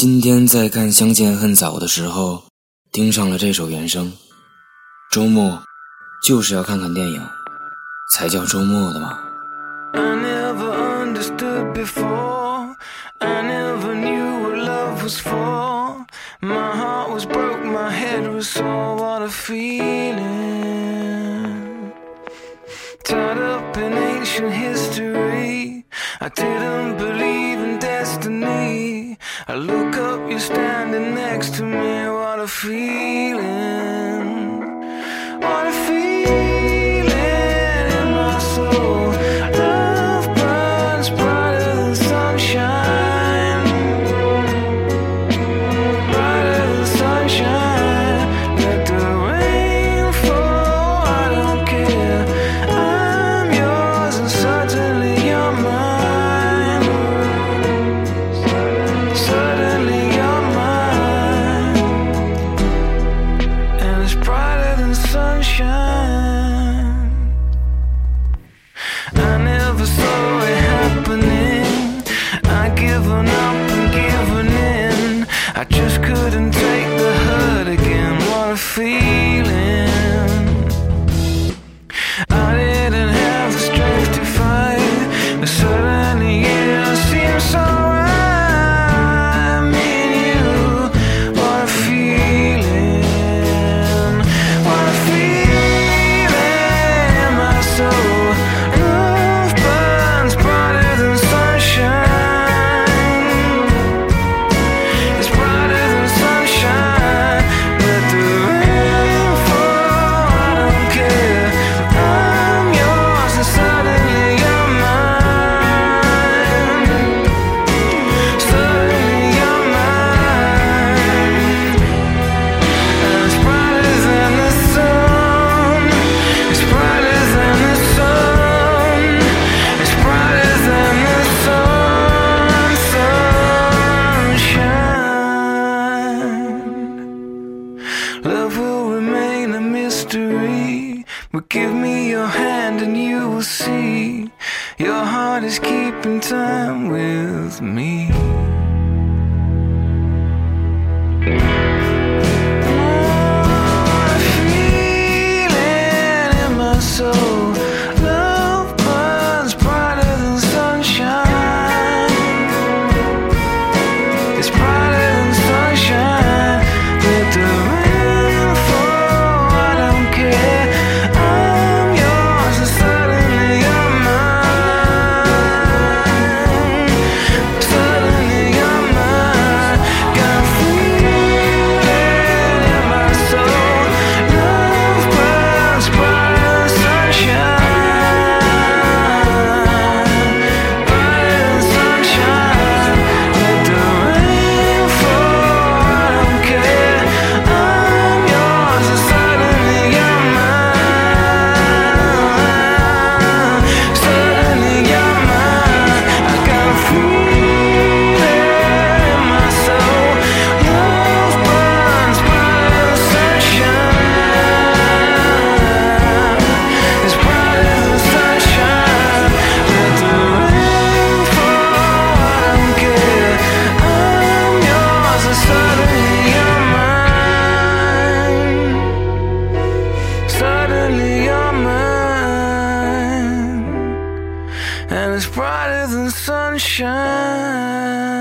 今天在看《相见恨早》的时候，盯上了这首原声。周末就是要看看电影，才叫周末的嘛。Tied up in ancient history, I didn't believe in destiny. Look up, you're standing next to me. What a feeling. Give me your hand and you will see. Your heart is keeping time with me. brighter than sunshine.